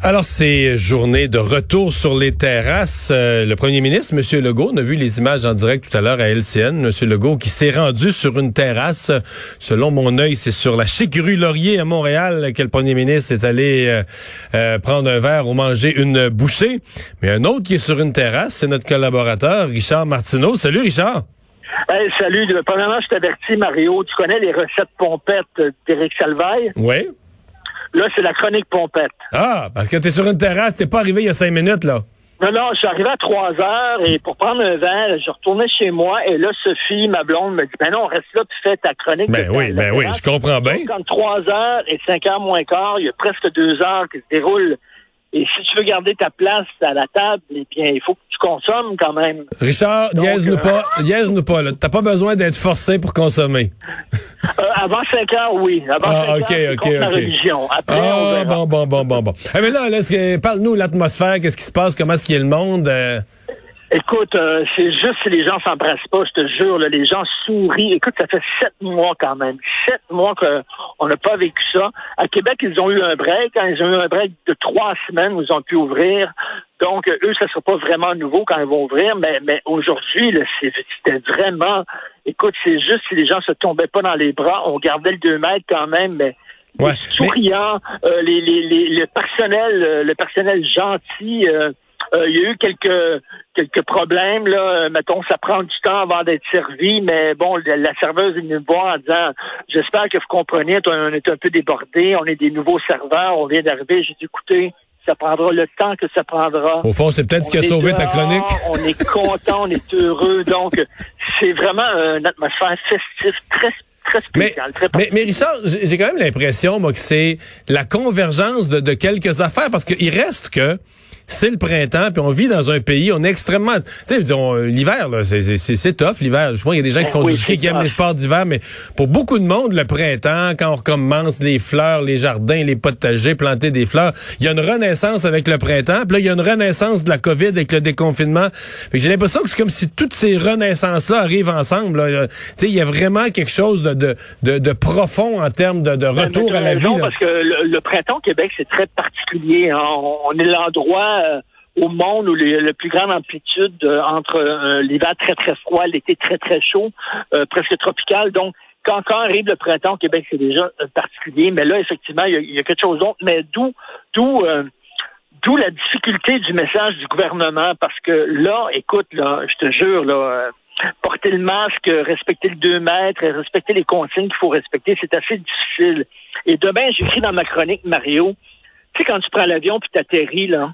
Alors, c'est journée de retour sur les terrasses. Euh, le premier ministre, M. Legault, on a vu les images en direct tout à l'heure à LCN. M. Legault qui s'est rendu sur une terrasse. Selon mon œil, c'est sur la chic rue Laurier à Montréal que le premier ministre est allé euh, euh, prendre un verre ou manger une bouchée. Mais un autre qui est sur une terrasse, c'est notre collaborateur, Richard Martineau. Salut, Richard. Hey, salut. Premièrement, je t'avertis, Mario. Tu connais les recettes pompettes d'Éric Salvaille? Oui. Là, c'est la chronique pompette. Ah, parce que t'es sur une terrasse, t'es pas arrivé il y a cinq minutes, là. Non, non, je suis arrivé à trois heures et pour prendre un verre, je retournais chez moi et là, Sophie, ma blonde, me dit, ben non, reste là puis fais ta chronique. Ben oui, ben oui, je comprends bien. Quand trois heures et cinq heures moins quart, il y a presque deux heures qui se déroulent et si tu veux garder ta place à la table, eh bien, il faut que tu consommes quand même. Richard, niaise-nous euh, pas, niaise-nous pas, là. T'as pas besoin d'être forcé pour consommer. Euh, avant 5 heures, oui. Avant ah, 5 heures, okay, la religion. Après, ah, bon, bon, bon, bon, bon. Eh, mais là, là parle-nous l'atmosphère, qu'est-ce qui se passe, comment est-ce qu'il y a le monde? Euh? Écoute, euh, c'est juste si les gens s'embrassent pas, je te jure, là, les gens sourient. Écoute, ça fait sept mois quand même. Sept mois qu'on n'a pas vécu ça. À Québec, ils ont eu un break. Quand ils ont eu un break de trois semaines où ils ont pu ouvrir. Donc, eux, ça ne sera pas vraiment nouveau quand ils vont ouvrir. Mais, mais aujourd'hui, c'était vraiment... Écoute, c'est juste si les gens se tombaient pas dans les bras. On gardait le deux mètres quand même, mais... Ouais, souriants, euh, les, les, les, le personnel, euh, le personnel gentil, euh, il y a eu quelques quelques problèmes là. Euh, mettons, ça prend du temps avant d'être servi, mais bon, la serveuse est venue me voir en disant J'espère que vous comprenez, on est un peu débordé, on est des nouveaux serveurs, on vient d'arriver. J'ai dit écoutez, ça prendra le temps que ça prendra. Au fond, c'est peut-être ce qui a sauvé ta chronique. on est content, on est heureux. Donc, c'est vraiment une atmosphère festive, très Très spéciale, mais, mais, mais, Richard, j'ai quand même l'impression, moi, que c'est la convergence de, de quelques affaires, parce qu'il reste que c'est le printemps, puis on vit dans un pays, on est extrêmement... Tu sais, l'hiver, là, c'est tough, l'hiver. Je crois qu'il y a des gens qui font du ski, qui aiment les sports d'hiver, mais pour beaucoup de monde, le printemps, quand on recommence les fleurs, les jardins, les potagers, planter des fleurs, il y a une renaissance avec le printemps, puis là, il y a une renaissance de la COVID avec le déconfinement. J'ai l'impression que c'est comme si toutes ces renaissances-là arrivent ensemble. Tu sais, il y a vraiment quelque chose de, de, de, de profond en termes de, de ben, retour à la vie. parce que le, printemps au Québec, c'est très particulier. Hein. On est l'endroit euh, au monde où les, la plus grande amplitude euh, entre euh, l'hiver très très froid, l'été très très chaud, presque tropical. Donc, quand, quand arrive le printemps au Québec, c'est déjà particulier. Mais là, effectivement, il y a, quelque chose d'autre. Mais d'où d'où d'où la difficulté du message du gouvernement, parce que là, écoute, là, je te jure, là, porter le masque, respecter le 2 mètres, respecter les consignes qu'il faut respecter, c'est assez difficile. Et demain, j'écris dans ma chronique, Mario, tu sais, quand tu prends l'avion puis tu atterris, là,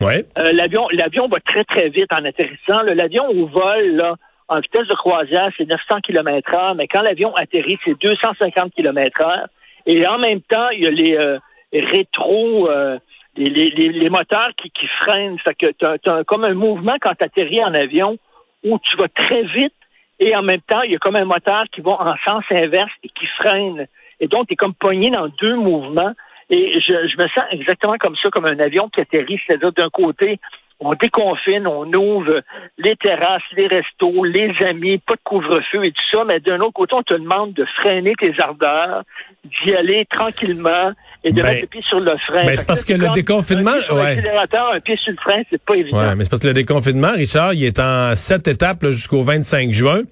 Ouais. Euh, l'avion, l'avion va très, très vite en atterrissant. L'avion au vol, là, en vitesse de croisière, c'est 900 km heure, mais quand l'avion atterrit, c'est 250 km heure. Et en même temps, il y a les euh, rétro, euh, les, les, les, moteurs qui, qui freinent. Fait que tu as, comme un mouvement quand tu atterris en avion où tu vas très vite et en même temps, il y a comme un moteur qui va en sens inverse et qui freine. Et donc, tu es comme pogné dans deux mouvements. Et je, je me sens exactement comme ça, comme un avion qui atterrit, c'est-à-dire d'un côté, on déconfine, on ouvre les terrasses, les restos, les amis, pas de couvre-feu et tout ça, mais d'un autre côté, on te demande de freiner tes ardeurs, d'y aller tranquillement et de ben, mettre le pied sur le frein. Ben, c'est parce que, le déconfinement, un un pied sur le frein, c'est pas évident. Ouais, mais c'est parce que le déconfinement, Richard, il est en sept étapes jusqu'au 25 juin.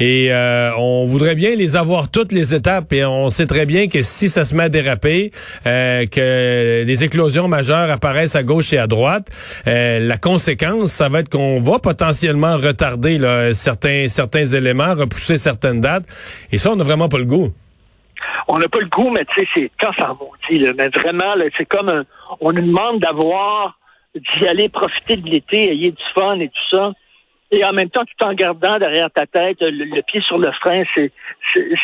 Et euh, on voudrait bien les avoir toutes les étapes et on sait très bien que si ça se met à déraper, euh, que des éclosions majeures apparaissent à gauche et à droite, euh, la conséquence, ça va être qu'on va potentiellement retarder là, certains certains éléments, repousser certaines dates. Et ça, on n'a vraiment pas le goût. On n'a pas le goût, mais tu sais, c'est quand ça maudit. Mais vraiment, c'est comme on nous demande d'avoir d'y aller profiter de l'été, ayez du fun et tout ça et en même temps, tout en gardant derrière ta tête le, pied sur le frein, c'est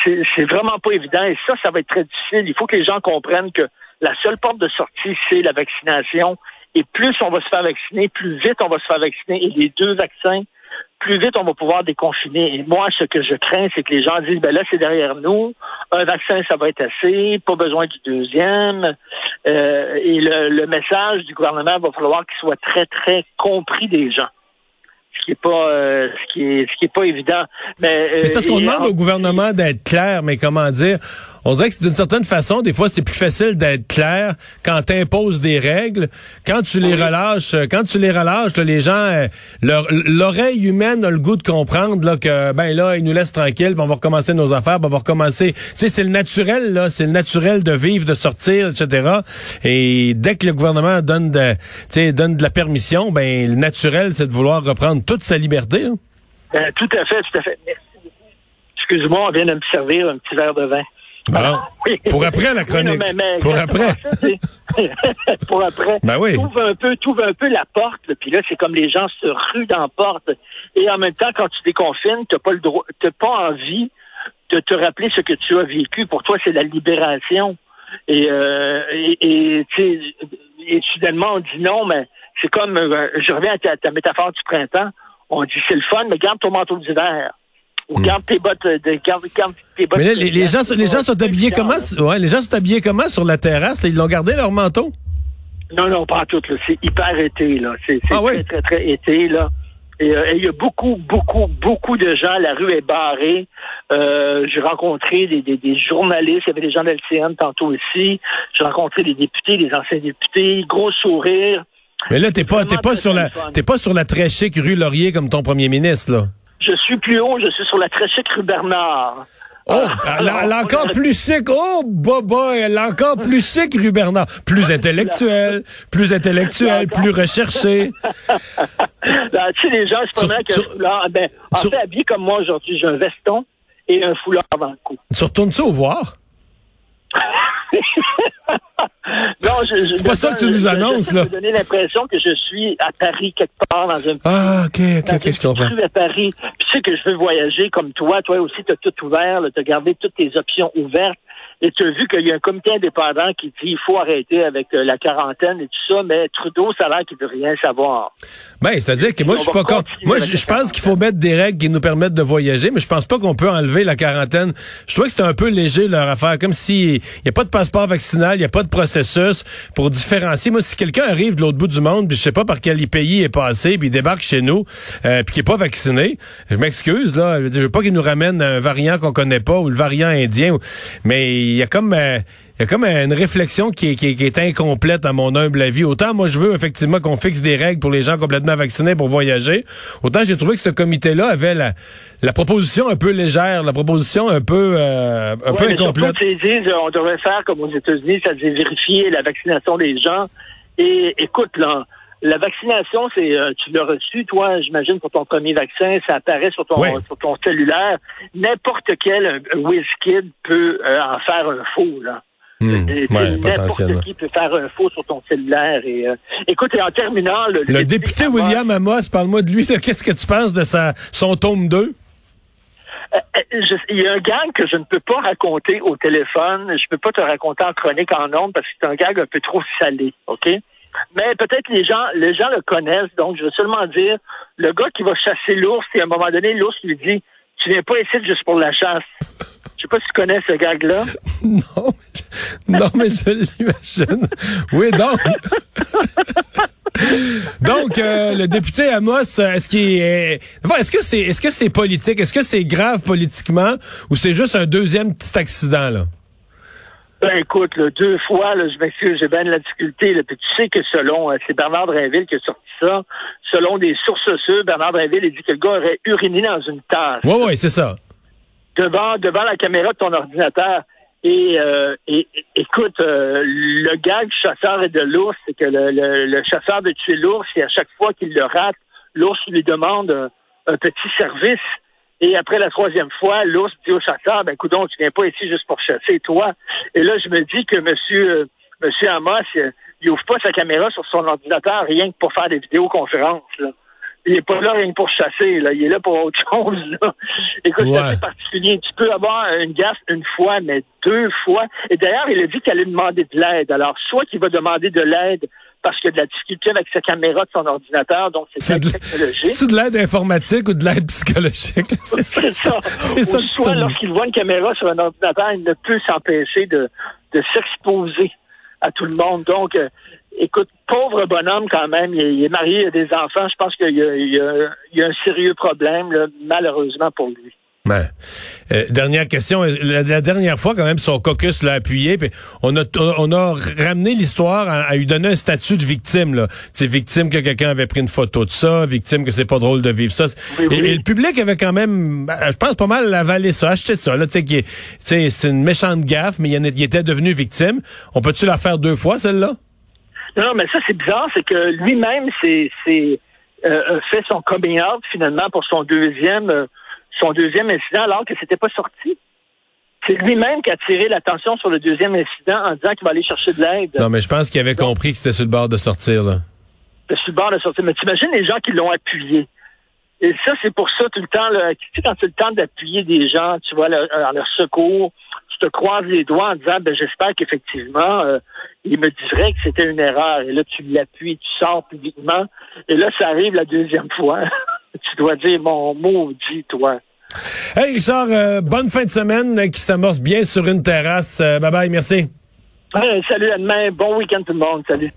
c'est vraiment pas évident. Et ça, ça va être très difficile. Il faut que les gens comprennent que la seule porte de sortie, c'est la vaccination. Et plus on va se faire vacciner, plus vite on va se faire vacciner. Et les deux vaccins plus vite on va pouvoir déconfiner. Et moi, ce que je crains, c'est que les gens disent, ben là, c'est derrière nous, un vaccin, ça va être assez, pas besoin du deuxième. Euh, et le, message du gouvernement va falloir qu'il soit très, très compris des gens ce qui est pas euh, ce qui est ce qui est pas évident mais, mais c'est parce qu'on demande au gouvernement d'être clair mais comment dire on dirait que d'une certaine façon, des fois, c'est plus facile d'être clair quand tu imposes des règles. Quand tu les relâches, euh, quand tu les relâches, les gens, euh, l'oreille humaine a le goût de comprendre là, que ben là, ils nous laissent tranquilles, on va recommencer nos affaires, on va recommencer. Tu sais, c'est le naturel, là, c'est le naturel de vivre, de sortir, etc. Et dès que le gouvernement donne de, donne de la permission, ben le naturel, c'est de vouloir reprendre toute sa liberté. Hein. Ben, tout à fait, tout à fait. Excuse-moi, on vient de me servir un petit verre de vin. Ah, pour après la chronique. pour après. pour après. Ben oui. Trouve un peu, trouve un peu la porte. Puis là, c'est comme les gens se ruent dans la porte. Et en même temps, quand tu déconfines, t'as pas le droit, t'as pas envie de te rappeler ce que tu as vécu. Pour toi, c'est la libération. Et, euh, et, et, et, soudainement, on dit non, mais c'est comme, euh, je reviens à ta, ta métaphore du printemps. On dit c'est le fun, mais garde ton manteau d'hiver. Ou garde tes bottes de garde, tes bottes. Mais là, les, gens, les gens sont habillés comment Ouais, les gens sont habillés comment sur la terrasse? Ils l'ont gardé leur manteau? Non, non, pas tout. C'est hyper été là. C'est ah, très, très, très été là. Euh, et il y a beaucoup, beaucoup, beaucoup de gens. La rue est barrée. Euh, j'ai rencontré des, des, des, journalistes. Il y avait des gens de l'LCN tantôt aussi. J'ai rencontré des députés, des anciens députés. Gros sourire. Mais là, t'es pas, t'es pas sur la, t'es pas sur la très chic rue Laurier comme ton premier ministre, là. Je suis plus haut, je suis sur la très chic rue Bernard. Oh, elle, a encore plus chic. Oh, boba, elle a encore plus chic, rue Bernard. Plus intellectuel, plus intellectuel, plus recherché. Là, tu sais, les gens se promènent avec un foulard. Ben, en fait, habillé comme moi aujourd'hui, j'ai un veston et un foulard avant le cou. Tu retournes-tu au voir? non, je, c'est pas ça que tu nous annonces, là. Je donner l'impression que je suis à Paris quelque part dans un Ah, ok, ok, ok, je comprends. à Paris. Puis tu sais que je veux voyager comme toi. Toi aussi, tu as tout ouvert, tu as gardé toutes tes options ouvertes. Et tu as vu qu'il y a un comité indépendant qui dit il faut arrêter avec euh, la quarantaine et tout ça, mais Trudeau, ça a l'air qu'il veut rien savoir. Ben, c'est-à-dire que moi, je suis pas con... Moi, je, pense qu'il faut mettre des règles qui nous permettent de voyager, mais je pense pas qu'on peut enlever la quarantaine. Je trouvais que c'était un peu léger leur affaire, comme si il y a pas de passeport vaccinal, il y a pas de processus pour différencier. Moi, si quelqu'un arrive de l'autre bout du monde, puis je sais pas par quel pays il est passé, puis il débarque chez nous, euh, puis qui est pas vacciné, je m'excuse là, je veux pas qu'il nous ramène un variant qu'on connaît pas ou le variant indien, mais il y a comme euh, il y a comme une réflexion qui est, qui, est, incomplète à mon humble avis. Autant moi je veux effectivement qu'on fixe des règles pour les gens complètement vaccinés pour voyager, autant j'ai trouvé que ce comité-là avait la, la proposition un peu légère, la proposition un peu euh, un peu incomplète. Disent on devrait faire comme aux États-Unis, ça devait vérifier la vaccination des gens. Et écoute là, la vaccination, c'est euh, tu l'as reçu, toi, j'imagine, pour ton premier vaccin, ça apparaît sur ton sur ton cellulaire. N'importe quel WizKid peut euh, en faire un faux, là. Mmh, N'importe qui peut faire un faux sur ton cellulaire. Et, euh, écoute, et en terminant... Le, le député William Amos, parle-moi de lui. Qu'est-ce que tu penses de sa, son tome 2? il y a un gag que je ne peux pas raconter au téléphone. Je peux pas te raconter en chronique en ondes parce que c'est un gag un peu trop salé, OK? Mais peut-être les gens, les gens le connaissent, donc je veux seulement dire, le gars qui va chasser l'ours, et à un moment donné, l'ours lui dit, tu viens pas ici juste pour la chasse. Je sais pas si tu connais ce gag-là. Non, mais je, non, mais je l'imagine. Oui, donc. donc, euh, le député Amos, est-ce qu'il est, est-ce que c'est, est-ce que c'est politique, est-ce que c'est grave politiquement, ou c'est juste un deuxième petit accident là? Ben écoute, deux fois, là, je m'excuse, j'ai bien de la difficulté. Là, puis tu sais que selon, euh, c'est Bernard Drinville qui a sorti ça, selon des sources sûres, Bernard Drinville a dit que le gars aurait uriné dans une tasse. Oui, oui, c'est ça. Devant, devant la caméra de ton ordinateur. Et, euh, et écoute, euh, le gag du chasseur et de l'ours, c'est que le, le, chasseur veut tuer l'ours et à chaque fois qu'il le rate, l'ours lui demande un petit service. Et après la troisième fois, l'ours dit au chasseur, ben coudon, tu viens pas ici juste pour chasser, toi. Et là, je me dis que monsieur, euh, monsieur Amos, il, il, ouvre pas sa caméra sur son ordinateur rien que pour faire des vidéoconférences. Là. Il est pas là rien que pour chasser, là. Il est là pour autre chose, là. Écoute, c'est assez particulier. Tu peux avoir une gaffe une fois, mais deux fois. Et d'ailleurs, il a dit qu'il allait demander de l'aide. Alors, soit qu'il va demander de l'aide parce qu'il a de la difficulté avec sa caméra de son ordinateur, donc c'est de technologique. C'est de l'aide informatique ou de l'aide psychologique? C'est ça. C'est ça. soit lorsqu'il voit une caméra sur un ordinateur, il ne peut s'empêcher de, de s'exposer à tout le monde. Donc, euh, écoute, pauvre bonhomme quand même, il, est marié, il a des enfants. Je pense qu'il y, y, a un sérieux problème, là, malheureusement pour lui. Ben, euh, dernière question. La, dernière fois, quand même, son caucus l'a appuyé. Puis on a on a ramené l'histoire à, lui donner un statut de victime. Là, c'est victime que quelqu'un avait pris une photo de ça, victime que c'est pas drôle de vivre ça. et, le public avait quand même, ben, je pense pas mal avalé ça, acheté ça. Là, c'est une méchante gaffe, mais il, était devenu victime. On peut-tu la faire deux fois celle-là? Non, mais ça c'est bizarre, c'est que lui-même c'est euh, fait son coming out finalement pour son deuxième. Euh, son deuxième incident alors que c'était pas sorti. C'est lui-même qui a tiré l'attention sur le deuxième incident en disant qu'il va aller chercher de l'aide. Non, mais je pense qu'il avait compris que c'était sur le bord de sortir, là. C'était sur le bord de sortir. Mais tu imagines les gens qui l'ont appuyé. Et ça, c'est pour ça, tout le temps, là, tu sais, quand c'est le temps d'appuyer des gens, tu vois, leur, leur secours, tu te croises les doigts en disant, ben, j'espère qu'effectivement, euh, il me dirait que c'était une erreur. Et là, tu l'appuies, tu sors publiquement. Et là, ça arrive la deuxième fois. tu dois dire, mon maudit, toi. Hey Richard, euh, bonne fin de semaine euh, qui s'amorce bien sur une terrasse. Euh, bye bye, merci. salut, à demain. Bon week-end tout le monde. Salut.